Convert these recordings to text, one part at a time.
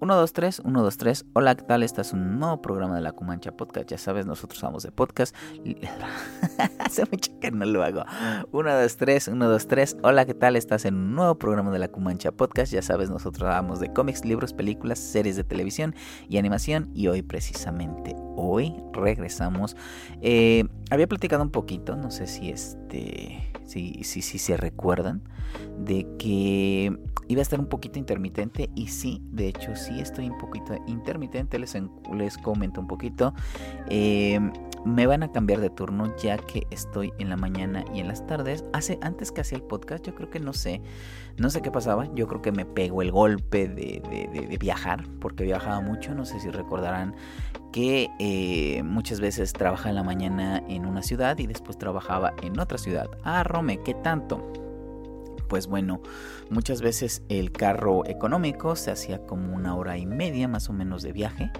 1, 2, 3, 1, 2, 3. Hola, ¿qué tal? Este es un nuevo programa de la Cumancha Podcast. Ya sabes, nosotros vamos de podcast. Hace mucho que no lo hago. 1, 2, 3, 1, 2, 3. Hola, ¿qué tal? Estás en un nuevo programa de la Cumancha Podcast. Ya sabes, nosotros hablamos de cómics, libros, películas, series de televisión y animación. Y hoy, precisamente, hoy regresamos. Eh, había platicado un poquito, no sé si este. Si, si, si se recuerdan de que iba a estar un poquito intermitente y sí, de hecho sí estoy un poquito intermitente, les, les comento un poquito. Eh, me van a cambiar de turno ya que estoy en la mañana y en las tardes. Hace antes que hacía el podcast, yo creo que no sé, no sé qué pasaba. Yo creo que me pegó el golpe de, de, viajar, porque viajaba mucho. No sé si recordarán que eh, muchas veces trabajaba en la mañana en una ciudad y después trabajaba en otra ciudad. Ah, Rome, ¿qué tanto? pues bueno, muchas veces el carro económico se hacía como una hora y media más o menos de viaje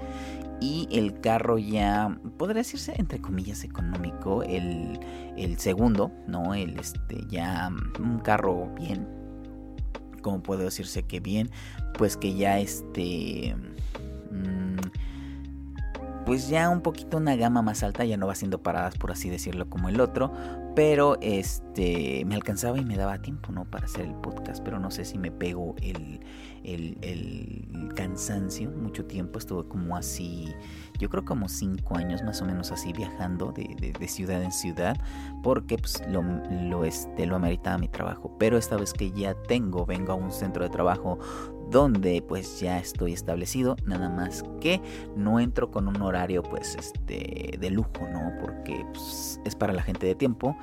y el carro ya, podría decirse entre comillas económico, el, segundo, ¿no? El este, ya un carro bien, como puedo decirse que bien, pues que ya este... Pues ya un poquito una gama más alta, ya no va haciendo paradas por así decirlo como el otro, pero este me alcanzaba y me daba tiempo, ¿no? Para hacer el podcast, pero no sé si me pego el, el, cansancio, mucho tiempo, estuve como así, yo creo como cinco años más o menos así viajando de, de, ciudad en ciudad, porque pues lo, lo, este, lo ameritaba mi trabajo, pero esta vez que ya tengo, vengo a un centro de trabajo donde pues ya estoy establecido, nada más que no entro con un horario pues este de lujo, ¿no? Porque pues, es para la gente de tiempo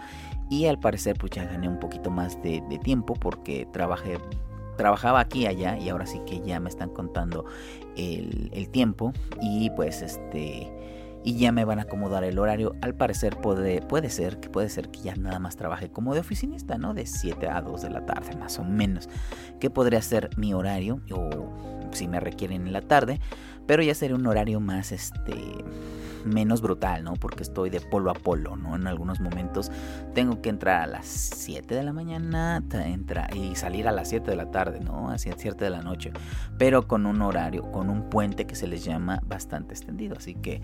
y al parecer pues ya gané un poquito más de, tiempo porque trabajé trabajaba aquí y allá y ahora sí que ya me están contando el, el tiempo y pues este y ya me van a acomodar el horario. Al parecer puede, puede ser que puede ser que ya nada más trabaje como de oficinista, ¿no? De 7 a 2 de la tarde, más o menos. Que podría ser mi horario o si me requieren en la tarde, pero ya sería un horario más este menos brutal, ¿no? Porque estoy de polo a polo, ¿no? En algunos momentos tengo que entrar a las 7 de la mañana entra, y salir a las 7 de la tarde, ¿no? Hacia 7 de la noche, pero con un horario, con un puente que se les llama bastante extendido, así que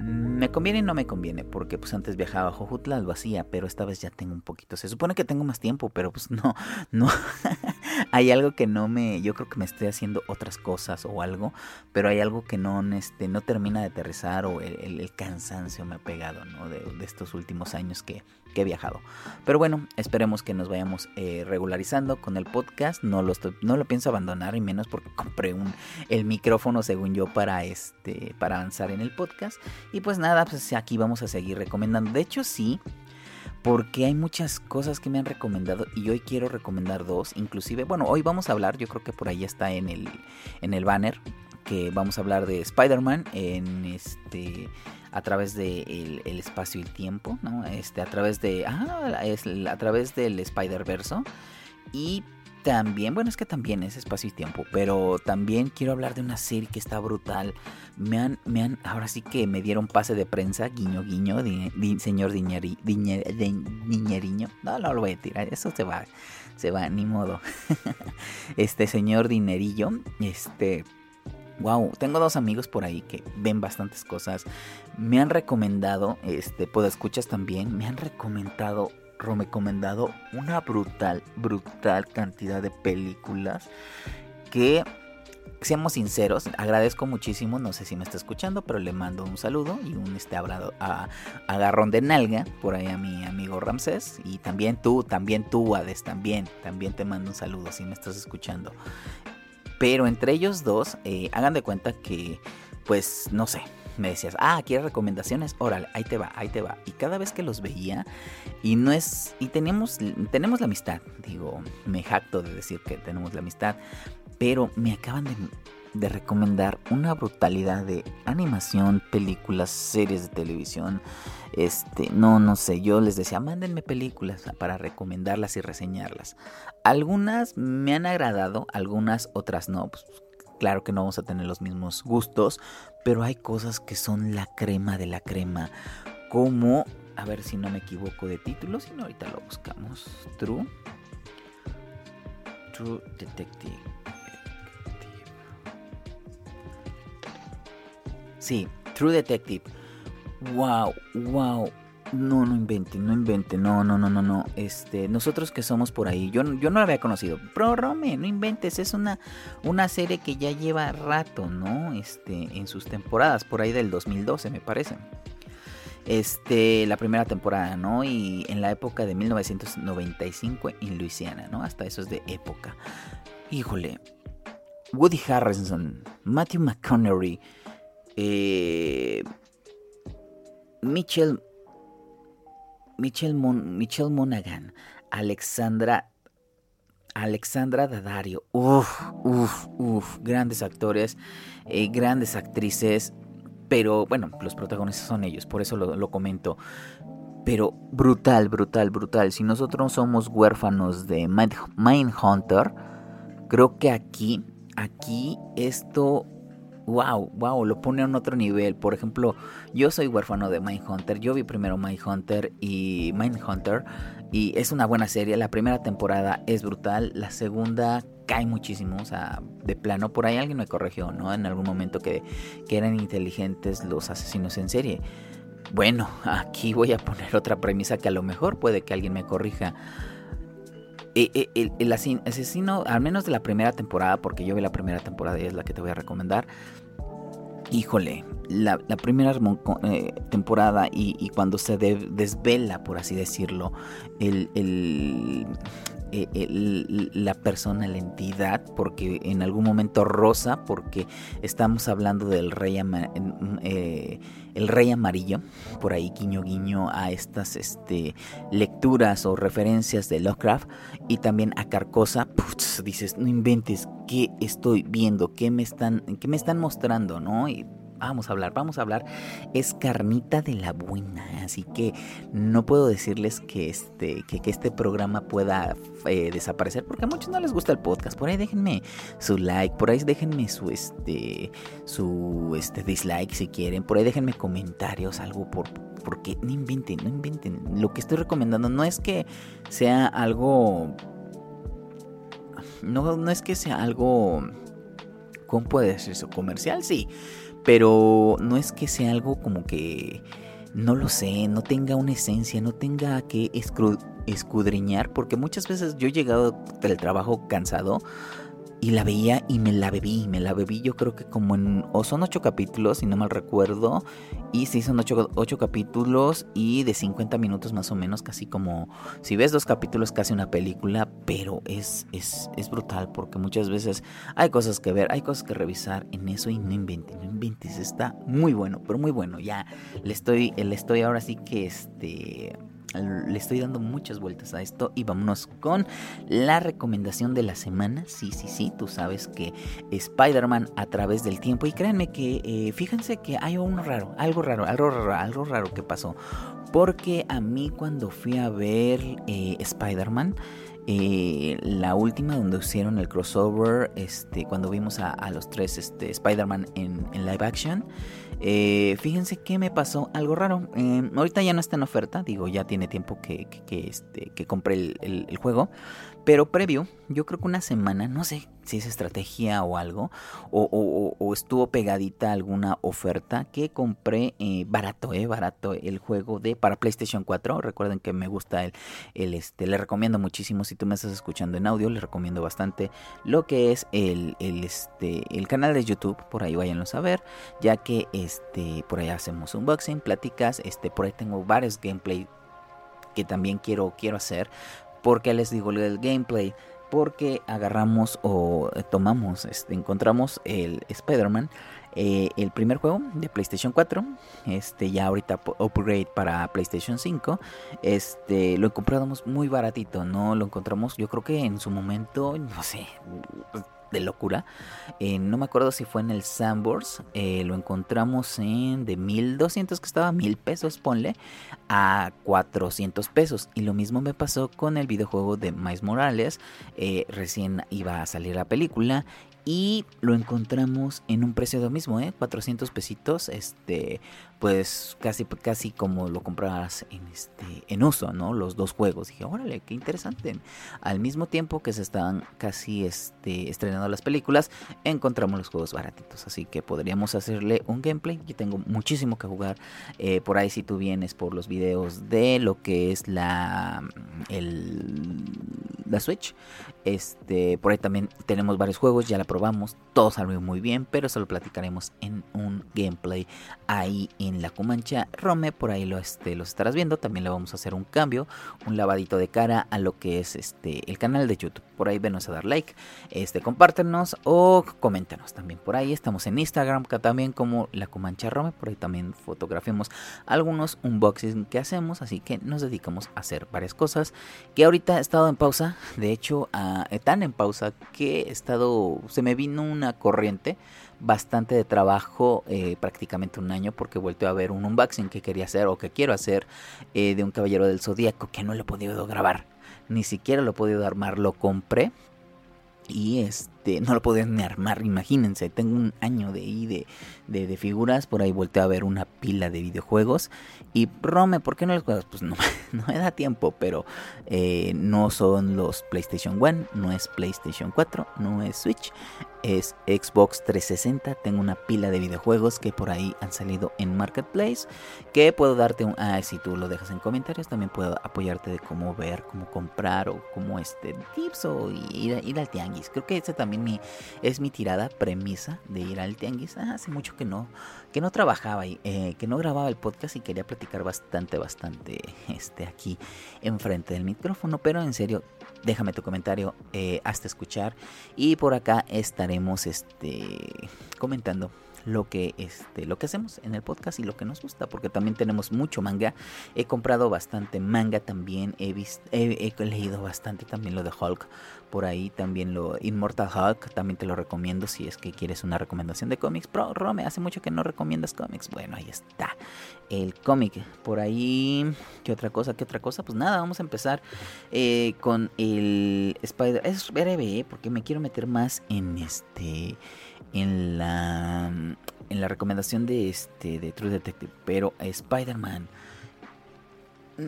me conviene y no me conviene, porque pues antes viajaba a Jojutla, lo hacía, pero esta vez ya tengo un poquito. Se supone que tengo más tiempo, pero pues no, no. hay algo que no me, yo creo que me estoy haciendo otras cosas o algo, pero hay algo que no, este, no termina de aterrizar o el, cansancio me ha pegado, ¿no? De, estos últimos años que, he viajado. Pero bueno, esperemos que nos vayamos eh, regularizando con el podcast. No lo, no lo pienso abandonar y menos porque compré un, el micrófono, según yo, para, este, para avanzar en el podcast. Y pues nada, pues aquí vamos a seguir recomendando. De hecho, sí, porque hay muchas cosas que me han recomendado y hoy quiero recomendar dos. Inclusive, bueno, hoy vamos a hablar, yo creo que por ahí está en el, en el banner, que vamos a hablar de Spider-Man en este a través de el, espacio y el tiempo, ¿no? Este, a través de ah, es, a través del Spider-Verso y también, bueno, es que también es espacio y tiempo, pero también quiero hablar de una serie que está brutal. Me han, me han, ahora sí que me dieron pase de prensa, guiño, guiño, señor Diñeri, Diñeriño. No, no lo voy a tirar, eso se va, se va, ni modo. este señor Dinerillo, este... Wow, tengo dos amigos por ahí que ven bastantes cosas. Me han recomendado, este, puedo escuchas también, me han recomendado recomendado una brutal, brutal cantidad de películas que, seamos sinceros, agradezco muchísimo, no sé si me está escuchando, pero le mando un saludo y un este abrado a, agarrón de nalga por ahí a mi amigo Ramsés y también tú, también tú, Ades, también, también te mando un saludo si me estás escuchando. Pero entre ellos dos, eh, hagan de cuenta que, pues, no sé, me decías, ah, ¿quieres recomendaciones? Órale, ahí te va, ahí te va. Y cada vez que los veía, y no es, y tenemos, tenemos la amistad, digo, me jacto de decir que tenemos la amistad, pero me acaban de, de recomendar una brutalidad de animación, películas, series de televisión. Este, no, no sé, yo les decía, mándenme películas para recomendarlas y reseñarlas. Algunas me han agradado, algunas otras no. Pues, claro que no vamos a tener los mismos gustos, pero hay cosas que son la crema de la crema, como, a ver si no me equivoco de título, si no ahorita lo buscamos, True, True Detective. Sí, True Detective. Wow, wow. No, no invente, no invente, no, no, no, no, no. Este, nosotros que somos por ahí, yo, yo no la había conocido. Pero Rome, no inventes, es una, una serie que ya lleva rato, ¿no? Este, en sus temporadas, por ahí del 2012 me parece. Este, la primera temporada, ¿no? Y en la época de 1995 en Luisiana, ¿no? Hasta eso es de época. Híjole. Woody Harrison, Matthew McConaughey, eh, Mitchell, Mitchell, Monaghan, Alexandra, Alexandra Daddario, uff, uff, uff, grandes actores, eh, grandes actrices, pero bueno, los protagonistas son ellos, por eso lo, lo comento. Pero brutal, brutal, brutal. Si nosotros somos huérfanos de Mindhunter, creo que aquí, aquí esto wow, wow, lo pone en otro nivel. Por ejemplo, yo soy huérfano de Mindhunter. Yo vi primero Mindhunter y Mindhunter. Y es una buena serie. La primera temporada es brutal. La segunda cae muchísimo. O sea, de plano. Por ahí alguien me corrigió, ¿no? En algún momento que, que eran inteligentes los asesinos en serie. Bueno, aquí voy a poner otra premisa que a lo mejor puede que alguien me corrija. Eh, eh, el, el, asesino, al menos de la primera temporada, porque yo vi la primera temporada y es la que te voy a recomendar, híjole, la, primera eh, temporada y, cuando se desvela, por así decirlo, el, la persona, la entidad, porque en algún momento rosa, porque estamos hablando del rey, eh, el rey amarillo, por ahí guiño guiño a estas este, lecturas o referencias de Lovecraft, y también a Carcosa, dices, no inventes, ¿qué estoy viendo? ¿Qué me están, qué me están mostrando? ¿no? Vamos a hablar, vamos a hablar, es carnita de la buena. Así que no puedo decirles que este, que, este programa pueda eh, desaparecer, porque a muchos no les gusta el podcast. Por ahí déjenme su like, por ahí déjenme su este, su este dislike si quieren, por ahí déjenme comentarios, algo por, porque no inventen, no inventen. Lo que estoy recomendando no es que sea algo. No, no es que sea algo. ¿Cómo puede ser eso? ¿Comercial? Sí. Pero no es que sea algo como que, no lo sé, no tenga una esencia, no tenga que escudriñar, porque muchas veces yo he llegado del trabajo cansado y la veía y me la bebí, me la bebí yo creo que como en, o son ocho capítulos, si no mal recuerdo, y sí son ocho, ocho, capítulos y de 50 minutos más o menos, casi como, si ves dos capítulos casi una película, pero es, es, es brutal porque muchas veces hay cosas que ver, hay cosas que revisar en eso y no inventes, no inventes, está muy bueno, pero muy bueno, ya le estoy, le estoy ahora sí que este le estoy dando muchas vueltas a esto y vámonos con la recomendación de la semana. Sí, sí, sí, tú sabes que Spider-Man a través del tiempo. Y créanme que, eh, fíjense que hay uno raro, algo raro, algo raro, algo raro que pasó. Porque a mí cuando fui a ver eh, Spider-Man, eh, la última donde hicieron el crossover, este, cuando vimos a, los tres este, Spider-Man en, live action, eh, fíjense que me pasó algo raro. Eh, ahorita ya no está en oferta, digo, ya tiene tiempo que, que, este, que compré el, juego. Pero previo, yo creo que una semana, no sé si es estrategia o algo, o, estuvo pegadita alguna oferta que compré eh, barato, eh, barato el juego de para PlayStation 4. Recuerden que me gusta el, el este, le recomiendo muchísimo si tú me estás escuchando en audio, le recomiendo bastante lo que es el, el, este, el canal de YouTube, por ahí váyanlo a ver, ya que este, por ahí hacemos unboxing, pláticas, este, por ahí tengo varios gameplay que también quiero, quiero hacer porque les digo el gameplay? Porque agarramos o eh, tomamos, este, encontramos el Spider-Man, eh, el primer juego de PlayStation 4, este ya ahorita upgrade para PlayStation 5, este lo encontramos muy baratito, no lo encontramos, yo creo que en su momento, no sé, de locura. Eh, no me acuerdo si fue en el Sandbox. Eh, lo encontramos en de 1200 que estaba, 1000 pesos, ponle, a 400 pesos. Y lo mismo me pasó con el videojuego de Miles Morales. Eh, recién iba a salir la película y lo encontramos en un precio de lo mismo, ¿eh? 400 pesitos, este, pues casi, casi como lo comprabas en, este, en uso, ¿no? Los dos juegos. Dije, órale, qué interesante. Al mismo tiempo que se estaban casi este, estrenando las películas, encontramos los juegos baratitos. Así que podríamos hacerle un gameplay. Yo tengo muchísimo que jugar. Eh, por ahí si tú vienes por los videos de lo que es la, el, la Switch. Este, por ahí también tenemos varios juegos, ya la probamos, todo salió muy bien, pero eso lo platicaremos en un gameplay ahí en la Comancha Rome, por ahí lo este, los estarás viendo, también le vamos a hacer un cambio, un lavadito de cara a lo que es este el canal de YouTube. Por ahí venos a dar like, este compártenos o coméntanos también. Por ahí estamos en Instagram también como la Comancha Rome, por ahí también fotografiamos algunos unboxings que hacemos, así que nos dedicamos a hacer varias cosas que ahorita he estado en pausa, de hecho a tan en pausa que he estado, se me vino una corriente bastante de trabajo, eh, prácticamente un año, porque vuelto a ver un unboxing que quería hacer o que quiero hacer eh, de un caballero del zodíaco que no lo he podido grabar, ni siquiera lo he podido armar, lo compré y este no lo podían ni armar, imagínense, tengo un año de ahí de, de, figuras, por ahí volteé a ver una pila de videojuegos y Rome, ¿por qué no los juegas? Pues no, no me da tiempo, pero eh, no son los PlayStation 1, no es PlayStation 4, no es Switch, es Xbox 360. Tengo una pila de videojuegos que por ahí han salido en Marketplace. Que puedo darte un. Ah, si tú lo dejas en comentarios, también puedo apoyarte de cómo ver, cómo comprar o cómo este tips o ir, ir al tianguis. Creo que esa también mi, es mi tirada premisa de ir al tianguis. Ah, hace mucho que no, que no trabajaba y eh, que no grababa el podcast y quería platicar bastante, bastante este, aquí enfrente del micrófono. Pero en serio, déjame tu comentario eh, hasta escuchar. Y por acá estaremos este comentando lo que este lo que hacemos en el podcast y lo que nos gusta porque también tenemos mucho manga. He comprado bastante manga también he visto he, leído bastante también lo de Hulk por ahí también lo Immortal Hulk también te lo recomiendo si es que quieres una recomendación de cómics. Pro Rome hace mucho que no recomiendas cómics. Bueno ahí está el cómic. Por ahí qué otra cosa qué otra cosa pues nada vamos a empezar eh, con el Spider es breve porque me quiero meter más en este en la en la recomendación de este de True Detective, pero Spider-Man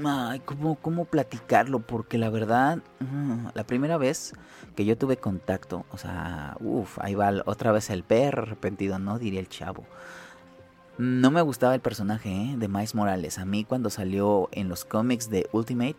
Ay, ¿cómo, ¿cómo, platicarlo? Porque la verdad, mm, la primera vez que yo tuve contacto, o sea, uff, ahí va otra vez el perro arrepentido, ¿no? Diría el chavo. No me gustaba el personaje ¿eh? de Miles Morales. A mí cuando salió en los cómics de Ultimate,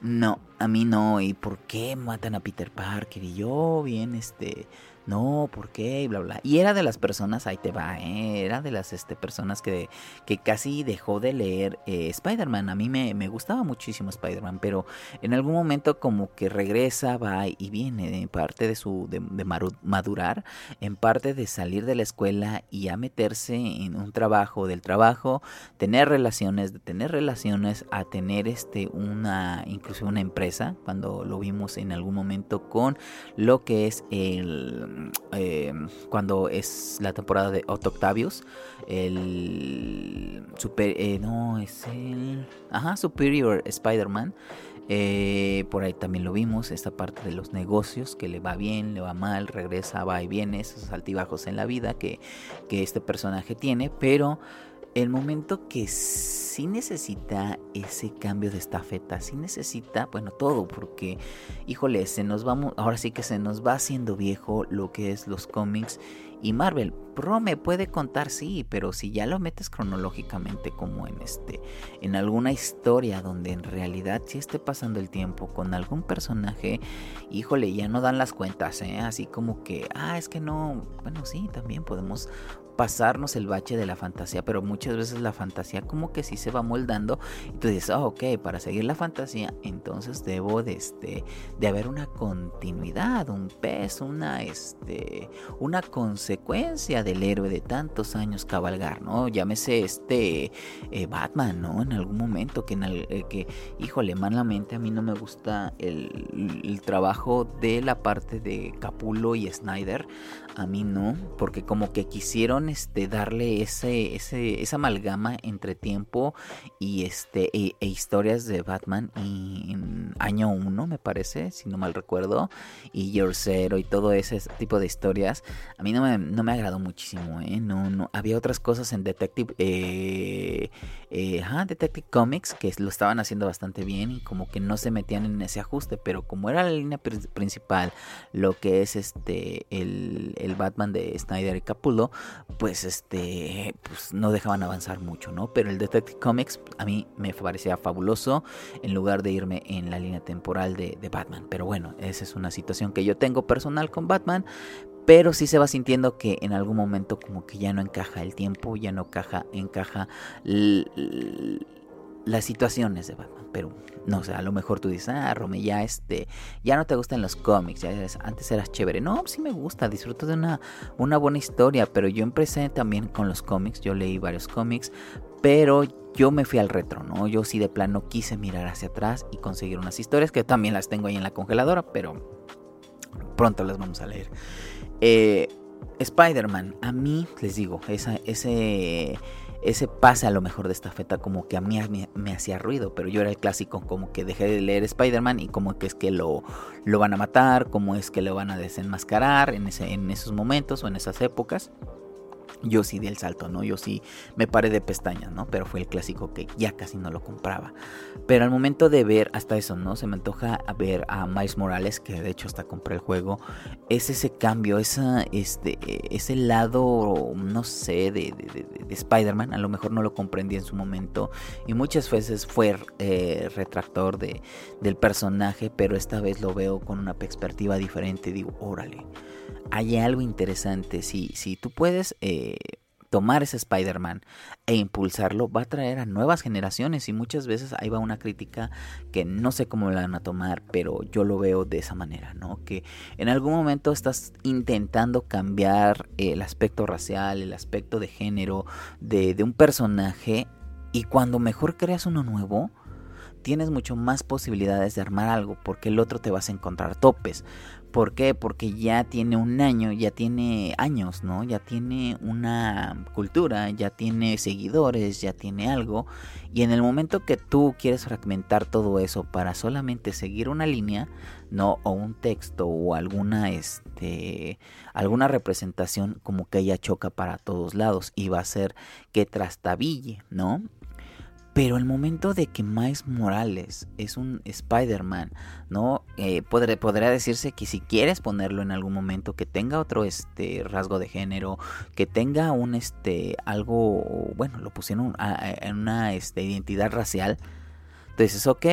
no, a mí no. ¿Y por qué matan a Peter Parker? Y yo bien, este, no, ¿por qué? Y bla, bla. Y era de las personas, ahí te va, ¿eh? era de las este, personas que, que casi dejó de leer eh, Spider-Man. A mí me, me, gustaba muchísimo Spider-Man, pero en algún momento como que regresa, va y viene, en parte de su de, madurar, en parte de salir de la escuela y a meterse en un trabajo, del trabajo, tener relaciones, de tener relaciones, a tener este una, incluso una empresa, cuando lo vimos en algún momento con lo que es el eh, cuando es la temporada de Otto Octavius, el super, eh, no es el, ajá, Superior Spider-Man. Eh, por ahí también lo vimos, esta parte de los negocios, que le va bien, le va mal, regresa, va y viene, esos altibajos en la vida que, que este personaje tiene, pero el momento que sí necesita ese cambio de estafeta, sí necesita, bueno, todo, porque, híjole, se nos vamos, ahora sí que se nos va haciendo viejo lo que es los cómics y Marvel. Pro me puede contar, sí, pero si ya lo metes cronológicamente como en este, en alguna historia donde en realidad sí esté pasando el tiempo con algún personaje, híjole, ya no dan las cuentas, ¿eh? Así como que, ah, es que no, bueno, sí, también podemos pasarnos el bache de la fantasía, pero muchas veces la fantasía como que sí se va moldando y tú dices, oh, ok, para seguir la fantasía, entonces debo de, este, de haber una continuidad, un peso, una, este, una consecuencia del héroe de tantos años cabalgar, ¿no? Llámese este eh, Batman, ¿no? En algún momento que, en el, eh, que híjole, malamente a mí no me gusta el, el trabajo de la parte de Capulo y Snyder, a mí no, porque como que quisieron este darle ese, ese esa amalgama entre tiempo y este e, e historias de Batman y en año 1 me parece si no mal recuerdo y Year Zero y todo ese tipo de historias a mí no me, no me agradó muchísimo ¿eh? no no había otras cosas en Detective eh, eh, Detective Comics que lo estaban haciendo bastante bien y como que no se metían en ese ajuste pero como era la línea principal lo que es este el Batman de Snyder y Capullo pues este pues no dejaban avanzar mucho no pero el Detective Comics a mí me parecía fabuloso en lugar de irme en la línea temporal de, de Batman pero bueno esa es una situación que yo tengo personal con Batman pero sí se va sintiendo que en algún momento como que ya no encaja el tiempo, ya no encaja, encaja las situaciones de Batman. Pero no sé, a lo mejor tú dices, ah, Rome, ya este, ya no te gustan los cómics, ya antes eras chévere. No, sí me gusta, disfruto de una, una buena historia, pero yo empecé también con los cómics, yo leí varios cómics, pero yo me fui al retro, ¿no? Yo sí de plano quise mirar hacia atrás y conseguir unas historias que también las tengo ahí en la congeladora, pero pronto las vamos a leer. Eh, Spider-Man, a mí les digo, ese, ese pase a lo mejor de esta feta como que a mí me, hacía ruido, pero yo era el clásico como que dejé de leer Spider-Man y como que es que lo, lo van a matar, como es que lo van a desenmascarar en, ese, en esos momentos o en esas épocas yo sí di el salto, ¿no? Yo sí me paré de pestañas, ¿no? Pero fue el clásico que ya casi no lo compraba. Pero al momento de ver hasta eso, ¿no? Se me antoja ver a Miles Morales, que de hecho hasta compré el juego. Es ese cambio, esa, este, ese lado, no sé, de, Spider-Man. A lo mejor no lo comprendí en su momento. Y muchas veces fue eh, retractor de, del personaje, pero esta vez lo veo con una perspectiva diferente. Digo, órale hay algo interesante. Si, si tú puedes eh, tomar ese Spider-Man e impulsarlo, va a traer a nuevas generaciones. Y muchas veces ahí va una crítica que no sé cómo la van a tomar, pero yo lo veo de esa manera, ¿no? Que en algún momento estás intentando cambiar el aspecto racial, el aspecto de género de, de un personaje. Y cuando mejor creas uno nuevo, tienes mucho más posibilidades de armar algo porque el otro te vas a encontrar topes. ¿Por qué? Porque ya tiene un año, ya tiene años, ¿no? Ya tiene una cultura, ya tiene seguidores, ya tiene algo. Y en el momento que tú quieres fragmentar todo eso para solamente seguir una línea, ¿no? O un texto o alguna, este, alguna representación como que ella choca para todos lados y va a ser que trastabille, ¿no? Pero el momento de que Miles Morales es un Spider-Man, ¿no? Eh, podría, decirse que si quieres ponerlo en algún momento, que tenga otro este, rasgo de género, que tenga un este, algo, bueno, lo pusieron en una este, identidad racial. Entonces, ok,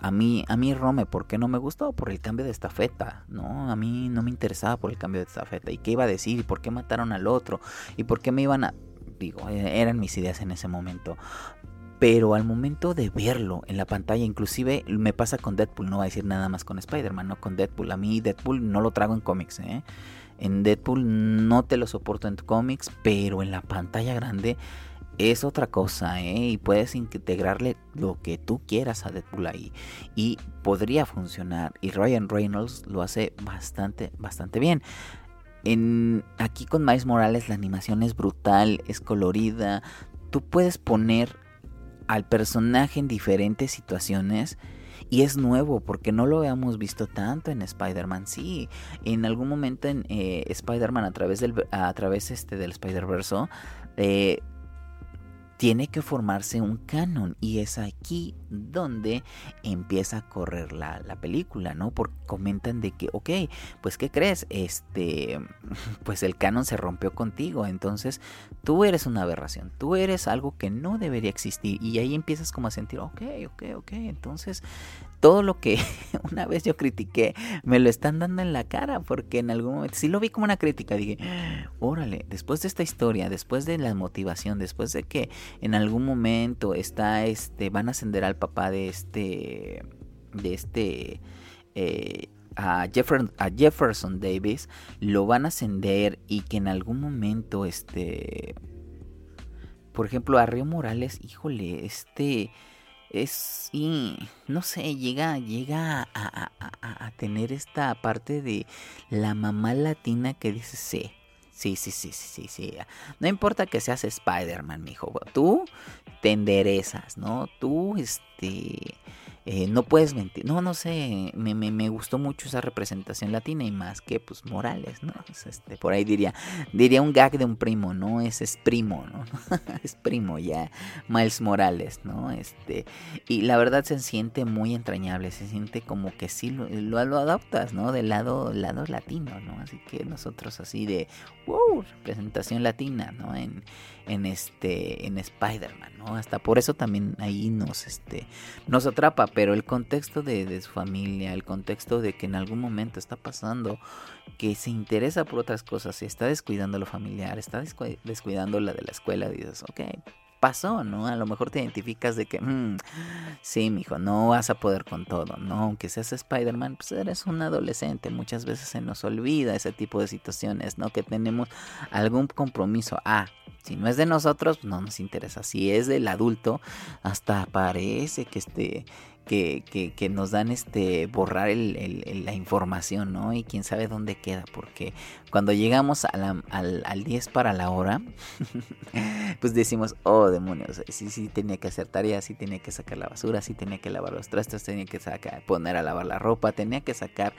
a mí, a mí Rome, ¿por qué no me gustó? Por el cambio de estafeta, ¿no? A mí no me interesaba por el cambio de estafeta. ¿Y qué iba a decir? ¿Y por qué mataron al otro? ¿Y por qué me iban a...? Digo, e-, eran mis ideas en ese momento pero al momento de verlo en la pantalla, inclusive me pasa con Deadpool, no voy a decir nada más con Spider-Man, no con Deadpool. A mí Deadpool no lo trago en cómics, ¿eh? En Deadpool no te lo soporto en cómics, pero en la pantalla grande es otra cosa, ¿eh? Y puedes integrarle lo que tú quieras a Deadpool ahí. Y podría funcionar. Y Ryan Reynolds lo hace bastante, bastante bien. En, aquí con Miles Morales la animación es brutal, es colorida. Tú puedes poner al personaje en diferentes situaciones. Y es nuevo porque no lo habíamos visto tanto en Spider-Man. Sí, en algún momento en eh, Spider-Man a través del, a través este del Spider-Verse eh, tiene que formarse un canon y es aquí donde empieza a correr la, película, ¿no? Porque comentan de que, ok, pues ¿qué crees? Este, pues el canon se rompió contigo, entonces tú eres una aberración, tú eres algo que no debería existir y ahí empiezas como a sentir, ok, ok, ok, entonces todo lo que una vez yo critiqué me lo están dando en la cara porque en algún momento sí lo vi como una crítica dije órale después de esta historia después de la motivación después de que en algún momento está este van a ascender al papá de este de este eh, a, a, Jefferson Davis lo van a ascender y que en algún momento este por ejemplo a Río Morales híjole este es y no sé llega llega a, tener esta parte de la mamá latina que dice sí Sí, sí, sí, sí, sí. No importa que seas Spider-Man, mijo. Tú te enderezas, ¿no? Tú, este eh, no puedes mentir. No, no sé, me, me, me, gustó mucho esa representación latina y más que pues Morales, ¿no? este, por ahí diría, diría un gag de un primo, ¿no? Ese es primo, ¿no? es primo ya, Miles Morales, ¿no? Este, y la verdad se siente muy entrañable, se siente como que sí lo, lo, adoptas, ¿no? Del lado, lado latino, ¿no? Así que nosotros así de, wow, representación latina, ¿no? En, en este en Spider-Man, ¿no? Hasta por eso también ahí nos este nos atrapa, pero el contexto de, su familia, el contexto de que en algún momento está pasando que se interesa por otras cosas, está descuidando lo familiar, está descuidando la de la escuela, dices, ok, pasó, ¿no? A lo mejor te identificas de que, mmm, sí, mijo, no vas a poder con todo, ¿no? Aunque seas Spider-Man, pues eres un adolescente. Muchas veces se nos olvida ese tipo de situaciones, ¿no? Que tenemos algún compromiso. Ah, si no es de nosotros, no nos interesa. Si es del adulto, hasta parece que este que, que, nos dan este borrar el, la información, ¿no? Y quién sabe dónde queda, porque cuando llegamos al, al 10 para la hora, pues decimos, oh demonios, sí, sí tenía que hacer tareas, sí tenía que sacar la basura, sí tenía que lavar los trastos, tenía que sacar, poner a lavar la ropa, tenía que sacar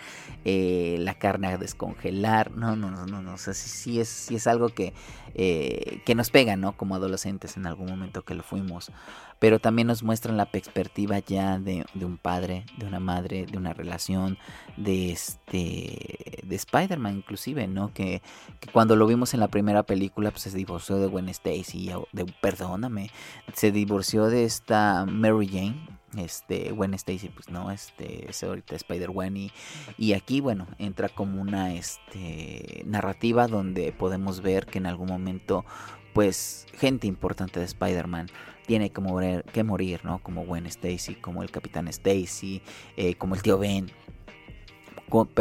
eh, la carne a descongelar, no, no, no, no, no, o sea, sí, sí, es, sí es algo que, eh, que nos pega, ¿no? Como adolescentes en algún momento que lo fuimos pero también nos muestran la perspectiva ya de, un padre, de una madre, de una relación, de este de Spider-Man inclusive, ¿no? Que, cuando lo vimos en la primera película pues se divorció de Gwen Stacy, de, perdóname, se divorció de esta Mary Jane, este Gwen Stacy pues no este es ahorita Spider Gwen y, y, aquí bueno entra como una este narrativa donde podemos ver que en algún momento pues gente importante de Spider-Man tiene que morir, ¿no? Como Gwen Stacy, como el Capitán Stacy, eh, como el tío Ben.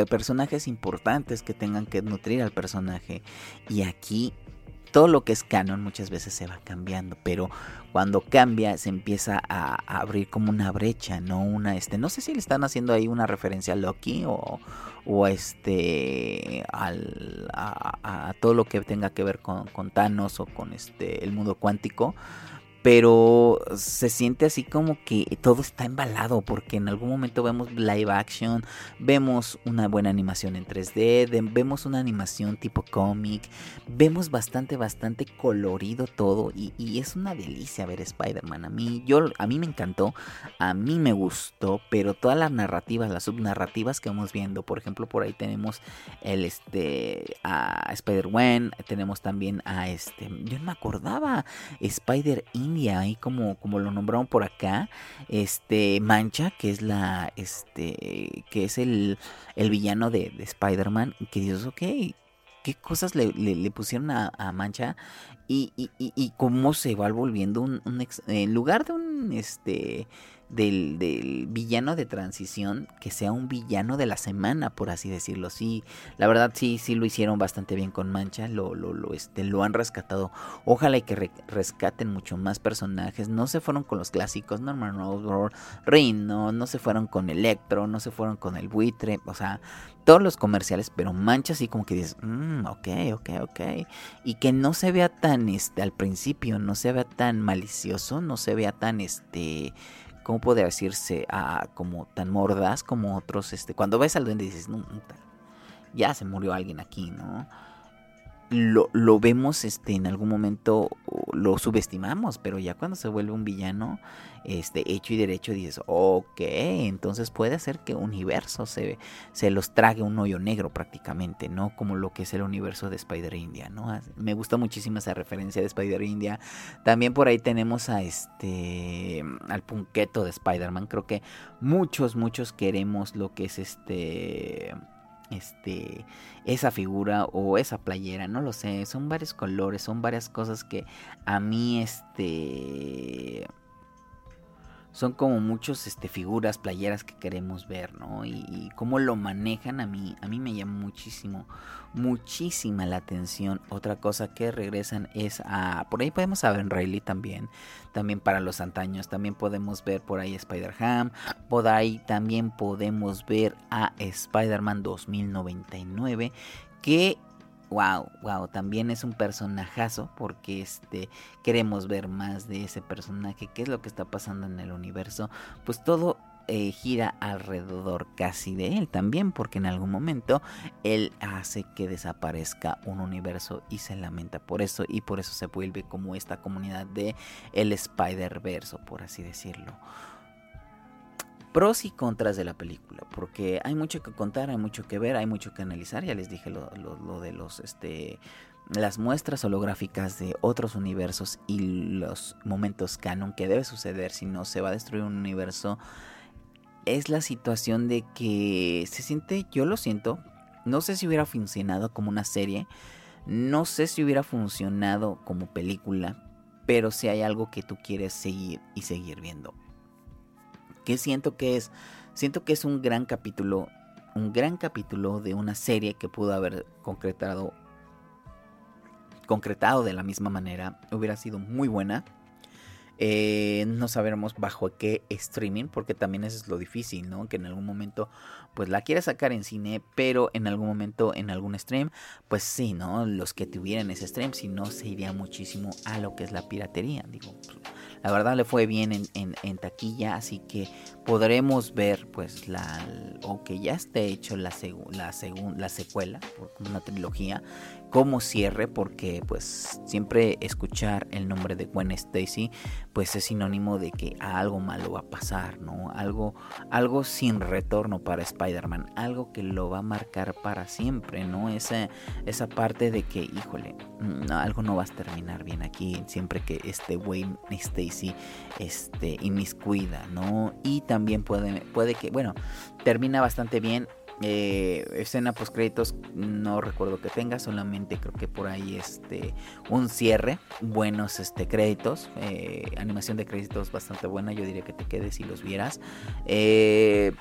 Personajes importantes que tengan que nutrir al personaje. Y aquí todo lo que es canon muchas veces se va cambiando, pero cuando cambia se empieza a, abrir como una brecha, no una este, no sé si le están haciendo ahí una referencia a Loki o, o este al, a, todo lo que tenga que ver con, con Thanos o con este el mundo cuántico pero se siente así como que todo está embalado porque en algún momento vemos live action, vemos una buena animación en 3D, vemos una animación tipo cómic, vemos bastante, bastante colorido todo y, es una delicia ver Spider-Man. A mí, a mí me encantó, a mí me gustó, pero todas las narrativas, las subnarrativas que vamos viendo, por ejemplo, por ahí tenemos el este a Spider-Man, tenemos también a este, yo no me acordaba, Spider-Man ahí como, como lo nombraron por acá, este Mancha, que es la, este, que es el, el villano de, de Spider-Man, que dices, ok, qué cosas le, le, pusieron a, Mancha y, y, y, cómo se va volviendo un, un en lugar de un, este, del, del, villano de transición que sea un villano de la semana, por así decirlo. Sí, la verdad sí, sí lo hicieron bastante bien con Mancha, lo, lo, lo, este, lo han rescatado. Ojalá y que rescaten mucho más personajes. No se fueron con los clásicos, Norman Osborn, Rhino, no se fueron con Electro, no se fueron con el buitre, o sea, todos los comerciales, pero Mancha así como que dices, mmm, ok, ok, ok. Y que no se vea tan, este, al principio, no se vea tan malicioso, no se vea tan, este ¿cómo puede decirse? Ah, como tan mordaz como otros. Este, cuando ves al duende dices, no, ya se murió alguien aquí, ¿no? Lo, lo, vemos este, en algún momento, lo subestimamos, pero ya cuando se vuelve un villano este, hecho y derecho dices, ok, entonces puede ser que universo se, se los trague un hoyo negro prácticamente, ¿no? Como lo que es el universo de Spider-India, ¿no? Me gusta muchísimo esa referencia de Spider-India. También por ahí tenemos a este, al punqueto de Spider-Man, creo que muchos, muchos queremos lo que es este este esa figura o esa playera, no lo sé, son varios colores, son varias cosas que a mí este son como muchos este figuras, playeras que queremos ver, ¿no? Y, cómo lo manejan a mí, a mí me llama muchísimo, muchísima la atención. Otra cosa que regresan es a, por ahí podemos ver en Riley también, también para los antaños, también podemos ver por ahí Spider-Ham, por ahí también podemos ver a Spider-Man 2099, que wow, wow, también es un personajazo porque este queremos ver más de ese personaje, qué es lo que está pasando en el universo, pues todo eh, gira alrededor casi de él también, porque en algún momento él hace que desaparezca un universo y se lamenta por eso y por eso se vuelve como esta comunidad de el Spider-Verse, por así decirlo pros y contras de la película, porque hay mucho que contar, hay mucho que ver, hay mucho que analizar, ya les dije lo, de los, este, las muestras holográficas de otros universos y los momentos canon que debe suceder si no se va a destruir un universo, es la situación de que se siente, yo lo siento, no sé si hubiera funcionado como una serie, no sé si hubiera funcionado como película, pero si hay algo que tú quieres seguir y seguir viendo que siento que es? Siento que es un gran capítulo, un gran capítulo de una serie que pudo haber concretado concretado de la misma manera, hubiera sido muy buena. Eh, no sabremos bajo qué streaming, porque también eso es lo difícil, ¿no? Que en algún momento, pues la quiera sacar en cine, pero en algún momento en algún stream, pues sí, ¿no? Los que tuvieran ese stream, si no, se iría muchísimo a lo que es la piratería. Digo, la verdad le fue bien en, taquilla, así que podremos ver pues la o que ya esté hecho la, la, la secuela, una trilogía, como cierre, porque pues siempre escuchar el nombre de Gwen Stacy pues es sinónimo de que algo malo va a pasar, ¿no? Algo, algo sin retorno para Spider-Man, algo que lo va a marcar para siempre, ¿no? Esa, esa parte de que, híjole, algo no va a terminar bien aquí, siempre que este Wayne Stacy este, inmiscuida, ¿no? Y también puede, puede que, bueno, termina bastante bien eh, escena post créditos no recuerdo que tenga, solamente creo que por ahí este un cierre, buenos este créditos, eh, animación de créditos bastante buena, yo diría que te quedes si los vieras. Eh,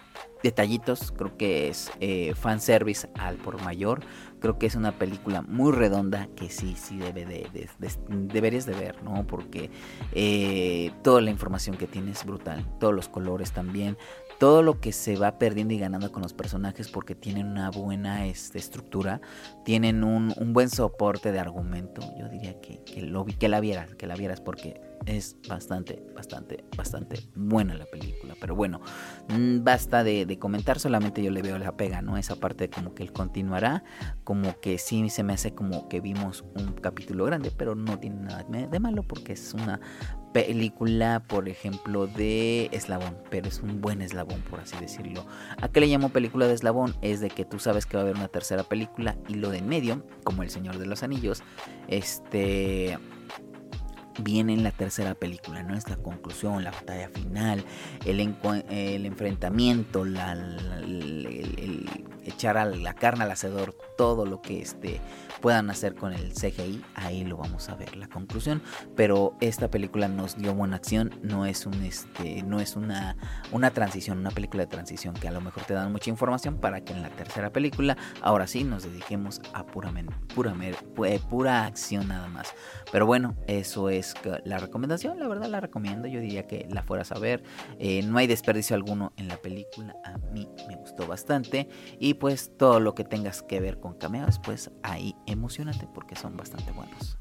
detallitos, creo que es eh, fanservice al por mayor. Creo que es una película muy redonda que sí, sí debe de, deberías de ver, ¿no? Porque toda la información que tiene es brutal, todos los colores también, todo lo que se va perdiendo y ganando con los personajes porque tienen una buena este, estructura, tienen un, buen soporte de argumento. Yo diría que, que, lo, que la vieras, que la vieras porque es bastante, bastante, bastante buena la película. Pero bueno, mm, basta de, comentar, solamente yo le veo la pega, ¿no? Esa parte como que él continuará, como que sí se me hace como que vimos un capítulo grande, pero no tiene nada de malo porque es una película, por ejemplo, de eslabón, pero es un buen eslabón, por así decirlo. ¿A qué le llamo película de eslabón? Es de que tú sabes que va a haber una tercera película y lo de en medio, como El Señor de los Anillos, este viene en la tercera película, ¿no? Es la conclusión, la batalla final, el, el enfrentamiento, la, el, echar a la carne al hacedor, todo lo que este, puedan hacer con el CGI, ahí lo vamos a ver la conclusión. Pero esta película nos dio buena acción, no es un este, no es una, una transición, una película de transición que a lo mejor te dan mucha información para que en la tercera película ahora sí nos dediquemos a puramente, pura, eh, pura acción nada más. Pero bueno, eso es la recomendación, la verdad la recomiendo, yo diría que la fueras a ver. Eh, no hay desperdicio alguno en la película, a mí me gustó bastante. Y pues todo lo que tengas que ver con cameos, pues ahí emocionate porque son bastante buenos.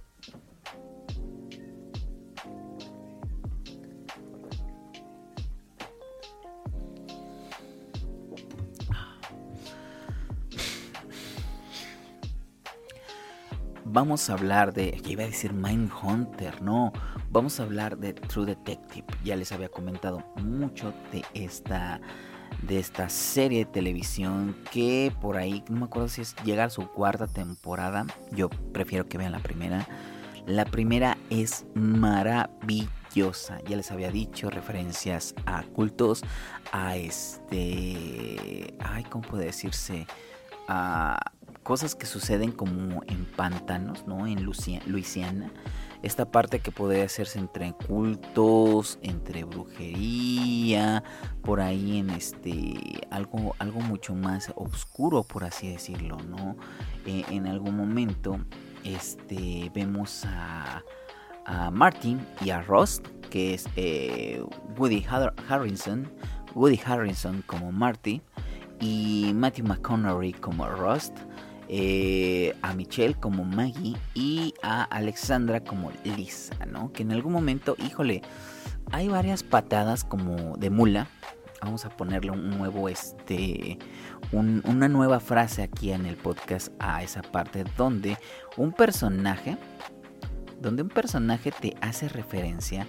Vamos a hablar de, que iba a decir Mindhunter, no, vamos a hablar de True Detective. Ya les había comentado mucho de esta de esta serie de televisión que por ahí, no me acuerdo si es llega a su cuarta temporada, yo prefiero que vean la primera. La primera es maravillosa, ya les había dicho, referencias a cultos, a este, ay, ¿cómo puede decirse? A cosas que suceden como en pantanos, ¿no? En Luisiana esta parte que puede hacerse entre cultos, entre brujería, por ahí en este algo, algo mucho más oscuro, por así decirlo, ¿no? Eh, en algún momento, este, vemos a, a Martin y a Rust, que es eh, Woody Harrison, Woody Harrison como Marty y Matthew McConaughey como Rust eh, a Michelle como Maggie y a Alexandra como Lisa, ¿no? Que en algún momento, híjole, hay varias patadas como de mula. Vamos a ponerle un nuevo, este, una nueva frase aquí en el podcast a esa parte donde un personaje, donde un personaje te hace referencia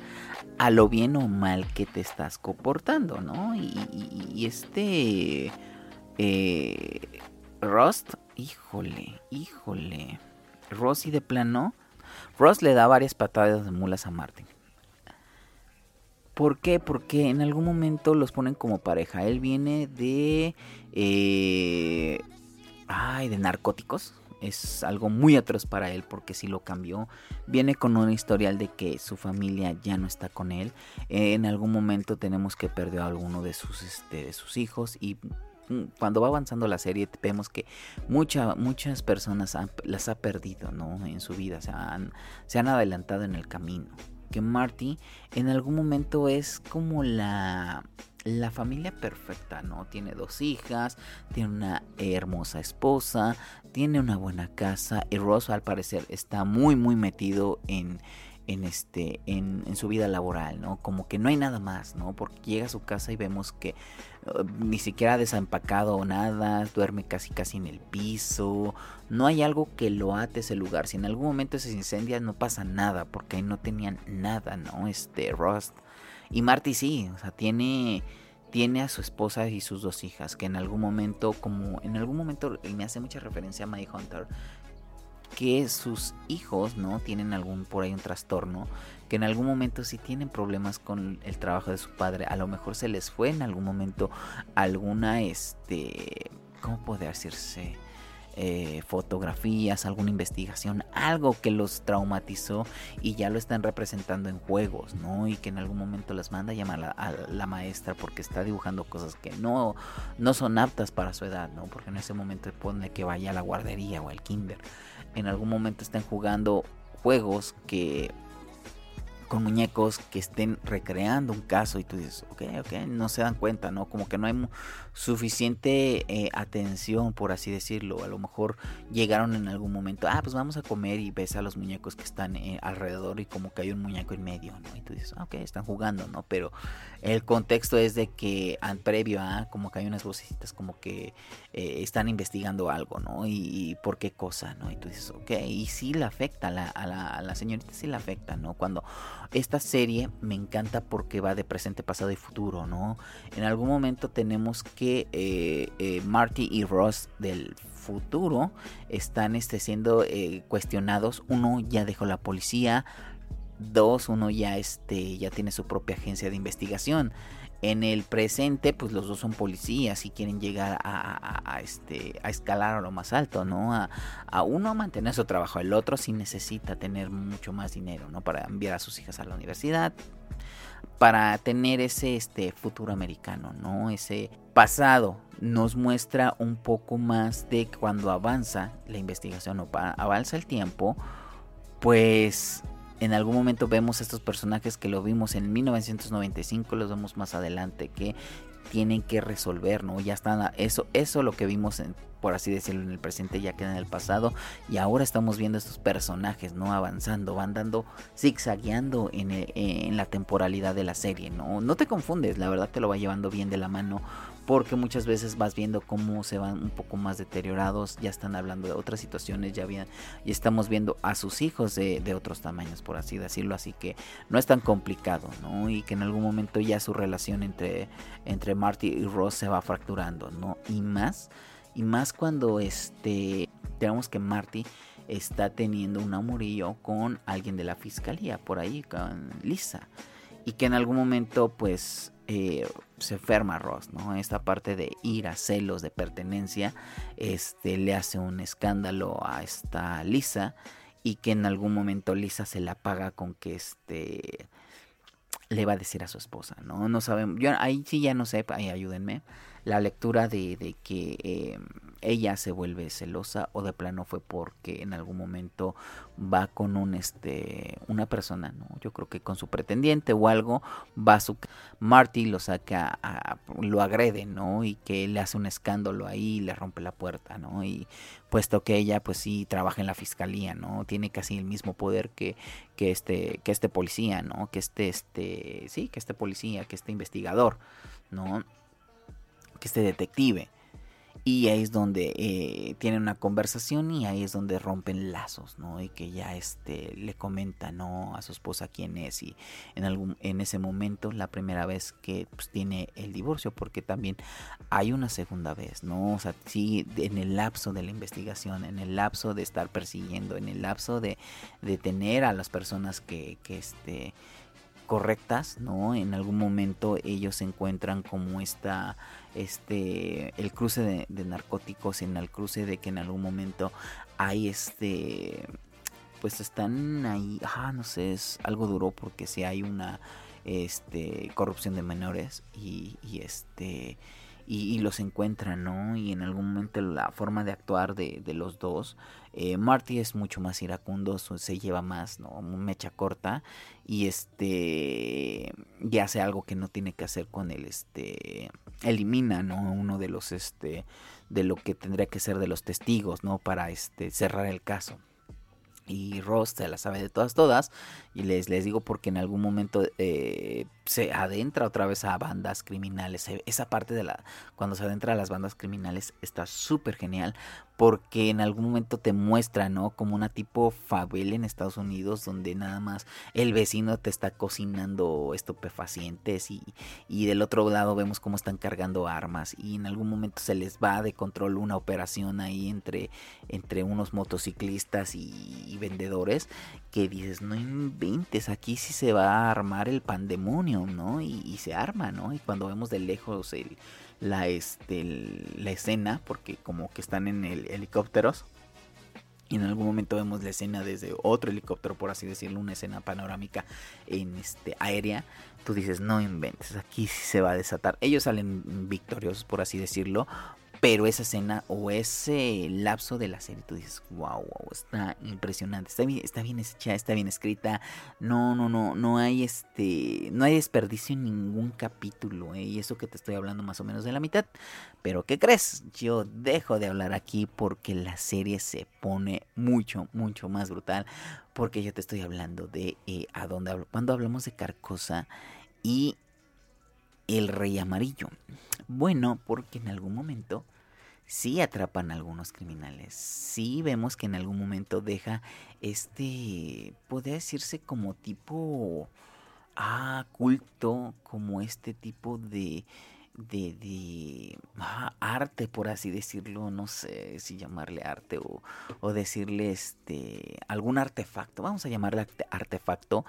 a lo bien o mal que te estás comportando, ¿no? Y, este eh, Rust, híjole, híjole, Rosy de plano, Ross le da varias patadas de mulas a Martin. ¿Por qué? Porque en algún momento los ponen como pareja. Él viene de... Eh, ay, de narcóticos. Es algo muy atroz para él porque si lo cambió. Viene con un historial de que su familia ya no está con él. en algún momento tenemos que perder a alguno de sus, este, de sus hijos y cuando va avanzando la serie vemos que muchas personas las ha perdido ¿no? en su vida, se han, se han adelantado en el camino que Marty en algún momento es como la, la familia perfecta, ¿no? Tiene dos hijas, tiene una hermosa esposa, tiene una buena casa y Ross al parecer está muy muy metido en en este en, en, su vida laboral no como que no hay nada más no porque llega a su casa y vemos que uh, ni siquiera ha desempacado nada duerme casi casi en el piso no hay algo que lo ate ese lugar. Si en algún momento se incendia no pasa nada porque ahí no tenían nada no este Rust. Y Marty sí o sea tiene tiene a su esposa y sus dos hijas que en algún momento como en algún momento me hace mucha referencia a My Hunter que sus hijos, ¿no? Tienen algún por ahí un trastorno, que en algún momento si tienen problemas con el trabajo de su padre, a lo mejor se les fue en algún momento alguna, este, ¿cómo puede decirse? Eh, fotografías, alguna investigación, algo que los traumatizó y ya lo están representando en juegos, ¿no? Y que en algún momento las manda a llamar a la, maestra porque está dibujando cosas que no, no son aptas para su edad, ¿no? Porque en ese momento pone que vaya a la guardería o al kinder. En algún momento están jugando juegos que con muñecos que estén recreando un caso y tú dices, ok, ok, no se dan cuenta, ¿no? Como que no hay suficiente eh, atención, por así decirlo. A lo mejor llegaron en algún momento, ah, pues vamos a comer y ves a los muñecos que están eh, alrededor y como que hay un muñeco en medio, ¿no? Y tú dices, ok, están jugando, ¿no? Pero el contexto es de que al previo a, como que hay unas vocecitas como que eh, están investigando algo, ¿no? Y, por qué cosa, ¿no? Y tú dices, ok, y sí le afecta, a la, a la señorita sí le afecta, ¿no? Cuando esta serie me encanta porque va de presente, pasado y futuro, ¿no? En algún momento tenemos que eh, eh, Marty y Ross del futuro están este, siendo eh, cuestionados. Uno ya dejó la policía. Dos, uno ya, este, ya tiene su propia agencia de investigación. En el presente, pues los dos son policías y quieren llegar a, este, a escalar a lo más alto, ¿no? A, a, uno mantener su trabajo, el otro sí necesita tener mucho más dinero, ¿no? Para enviar a sus hijas a la universidad, para tener ese este, futuro americano, ¿no? Ese pasado nos muestra un poco más de cuando avanza la investigación o avanza el tiempo, pues en algún momento vemos estos personajes que lo vimos en 1995, los vemos más adelante que tienen que resolver, ¿no? Ya están, eso, eso lo que vimos, en, por así decirlo, en el presente ya queda en el pasado y ahora estamos viendo estos personajes, ¿no? Avanzando, van dando, zigzagueando en, en la temporalidad de la serie, ¿no? No te confundes, la verdad te lo va llevando bien de la mano porque muchas veces vas viendo cómo se van un poco más deteriorados, ya están hablando de otras situaciones, ya, habían, y estamos viendo a sus hijos de, otros tamaños, por así decirlo, así que no es tan complicado, ¿no? Y que en algún momento ya su relación entre, entre Marty y Ross se va fracturando, ¿no? Y más, y más cuando este, tenemos que Marty está teniendo un amorillo con alguien de la fiscalía, por ahí, con Lisa, y que en algún momento pues eh, se enferma Ross, ¿no? Esta parte de ira, celos, de pertenencia, este, le hace un escándalo a esta Lisa y que en algún momento Lisa se la paga con que este le va a decir a su esposa, ¿no? No sabemos, yo ahí sí ya no sé, ahí ayúdenme. la lectura de, de que eh, ella se vuelve celosa o de plano fue porque en algún momento va con un este una persona no yo creo que con su pretendiente o algo va a su Marty lo saca a, lo agrede no y que le hace un escándalo ahí y le rompe la puerta no y puesto que ella pues sí trabaja en la fiscalía no tiene casi el mismo poder que que este que este policía no que este este sí que este policía que este investigador no que este detective y ahí es donde eh, tienen una conversación y ahí es donde rompen lazos, ¿no? Y que ya este le comenta, ¿no? A su esposa quién es y en algún en ese momento la primera vez que pues, tiene el divorcio porque también hay una segunda vez, ¿no? O sea, sí en el lapso de la investigación, en el lapso de estar persiguiendo, en el lapso de, de tener a las personas que, que este correctas, ¿no? En algún momento ellos se encuentran como esta, este, el cruce de, narcóticos, en el cruce de que en algún momento hay este, pues están ahí, ah, no sé, es algo duro porque si hay una, este, corrupción de menores y, este, y, los encuentran, ¿no? Y en algún momento la forma de actuar de los dos, eh, Marty es mucho más iracundo, se lleva más, ¿no? Mecha corta y este, y hace algo que no tiene que hacer con él, este, elimina, ¿no? Uno de los, este, de lo que tendría que ser de los testigos, ¿no? Para, este, cerrar el caso y Ross se la sabe de todas todas y les, les digo porque en algún momento eh, se adentra otra vez a bandas criminales esa parte de la cuando se adentra a las bandas criminales está súper genial porque en algún momento te muestra, ¿no? Como una tipo favela en Estados Unidos donde nada más el vecino te está cocinando estupefacientes y, y del otro lado vemos cómo están cargando armas y en algún momento se les va de control una operación ahí entre, entre unos motociclistas y, vendedores que dices, no inventes, aquí sí se va a armar el pandemonio, ¿no? Y, y se arma, ¿no? Y cuando vemos de lejos el la, este, la escena, porque como que están en el helicópteros. Y en algún momento vemos la escena desde otro helicóptero, por así decirlo, una escena panorámica en este aérea. Tú dices, no inventes, aquí sí se va a desatar. Ellos salen victoriosos, por así decirlo, pero esa escena o ese lapso de la serie, tú dices, wow, está impresionante, está bien, está bien hecha, está bien escrita. No, no, no, no hay este, no hay desperdicio en ningún capítulo, ¿eh? y eso que te estoy hablando más o menos de la mitad. Pero ¿qué crees? Yo dejo de hablar aquí porque la serie se pone mucho, mucho más brutal. Porque yo te estoy hablando de eh, a dónde hablo. Cuando hablamos de Carcosa y el Rey Amarillo. Bueno, porque en algún momento sí atrapan a algunos criminales. Sí vemos que en algún momento deja este, podría decirse como tipo, ah, culto, como este tipo de, de, de ah, arte, por así decirlo, no sé si llamarle arte o, o, decirle este algún artefacto, vamos a llamarle artefacto,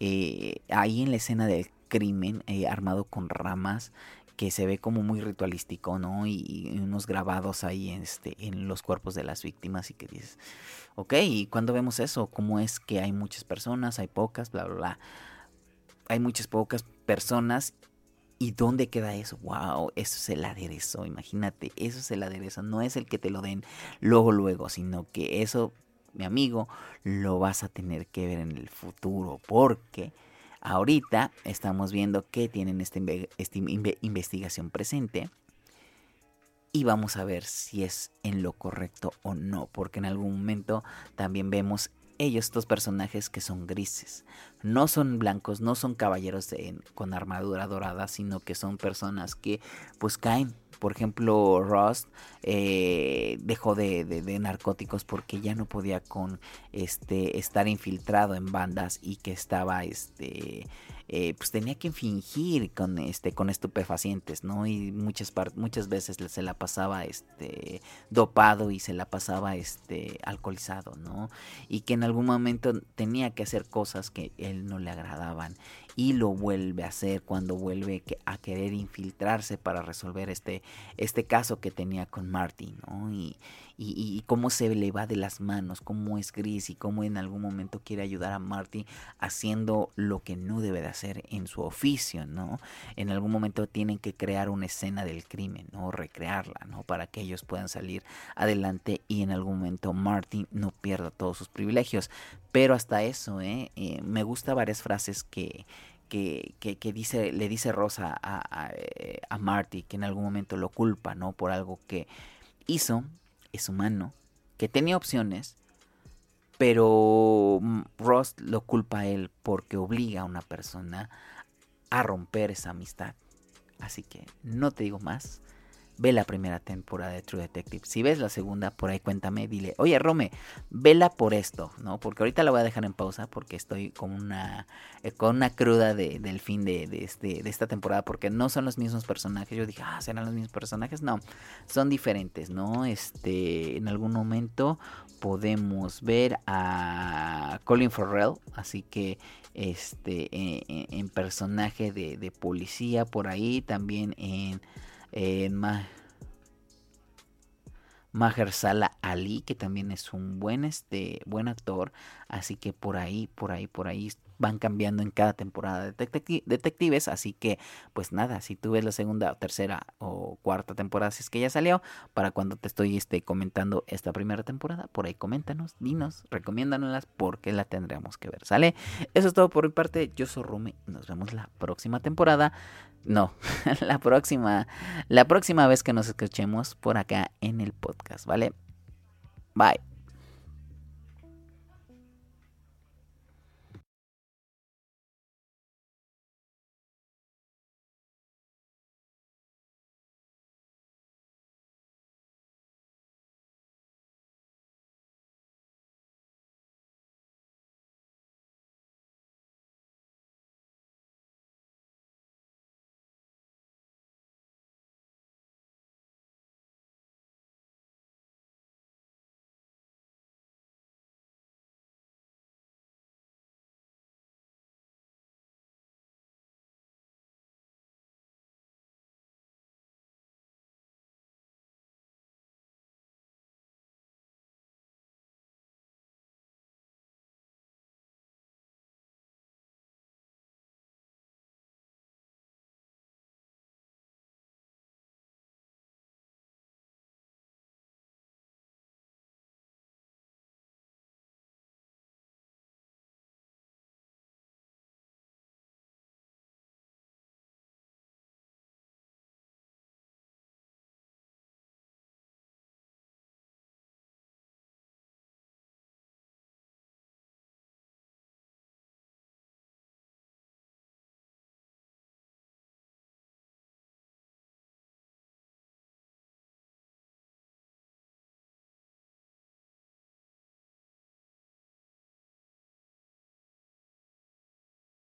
eh, ahí en la escena del crimen eh, armado con ramas que se ve como muy ritualístico, ¿no? Y, unos grabados ahí este, en los cuerpos de las víctimas y que dices, ok, ¿y cuando vemos eso? ¿Cómo es que hay muchas personas, hay pocas, bla, bla, bla? Hay muchas pocas personas ¿Y dónde queda eso? ¡Wow! Eso es el aderezo, imagínate, eso es el aderezo, no es el que te lo den luego, luego, sino que eso, mi amigo, lo vas a tener que ver en el futuro, porque Ahorita estamos viendo que tienen esta, investigación presente y vamos a ver si es en lo correcto o no, porque en algún momento también vemos ellos, estos personajes que son grises. No son blancos, no son caballeros con armadura dorada, sino que son personas que pues caen. Por ejemplo, Ross eh, dejó de, de, narcóticos porque ya no podía con este estar infiltrado en bandas y que estaba este eh, pues tenía que fingir con este con estupefacientes no y muchas muchas veces se la pasaba este dopado y se la pasaba este alcoholizado no y que en algún momento tenía que hacer cosas que él no le agradaban y lo vuelve a hacer cuando vuelve a querer infiltrarse para resolver este, este caso que tenía con Marty, ¿no? Y, y, cómo se le va de las manos, cómo es gris y cómo en algún momento quiere ayudar a Marty haciendo lo que no debe de hacer en su oficio, ¿no? En algún momento tienen que crear una escena del crimen, ¿no? Recrearla, ¿no? Para que ellos puedan salir adelante y en algún momento Marty no pierda todos sus privilegios. Pero hasta eso, ¿eh? eh me gusta varias frases que, que, que, dice, le dice Rosa a, a, eh, a, Marty, que en algún momento lo culpa, ¿no? Por algo que hizo es humano, que tenía opciones, pero mm, Ross lo culpa a él porque obliga a una persona a romper esa amistad. Así que no te digo más ve la primera temporada de True Detective. Si ves la segunda, por ahí cuéntame, dile, oye Rome, vela por esto, ¿no? Porque ahorita la voy a dejar en pausa porque estoy con una, eh, con una cruda de, del fin de, de, este, de esta temporada porque no son los mismos personajes. Yo dije, ah, ¿serán los mismos personajes? No, son diferentes, ¿no? Este, en algún momento podemos ver a Colin Farrell, así que este, en, eh, en personaje de, de policía por ahí, también en en Mahershala Ali, que también es un buen, este, buen actor. Así que por ahí, por ahí, por ahí van cambiando en cada temporada de detectives. Así que, pues nada, si tú ves la segunda, tercera o cuarta temporada, si es que ya salió, para cuando te estoy este, comentando esta primera temporada, por ahí coméntanos, dinos, recomiéndanoslas porque la tendremos que ver. ¿Sale? Eso es todo por mi parte. Yo soy Rumi. Nos vemos la próxima temporada. No, la próxima, la próxima vez que nos escuchemos por acá en el podcast, ¿vale? Bye.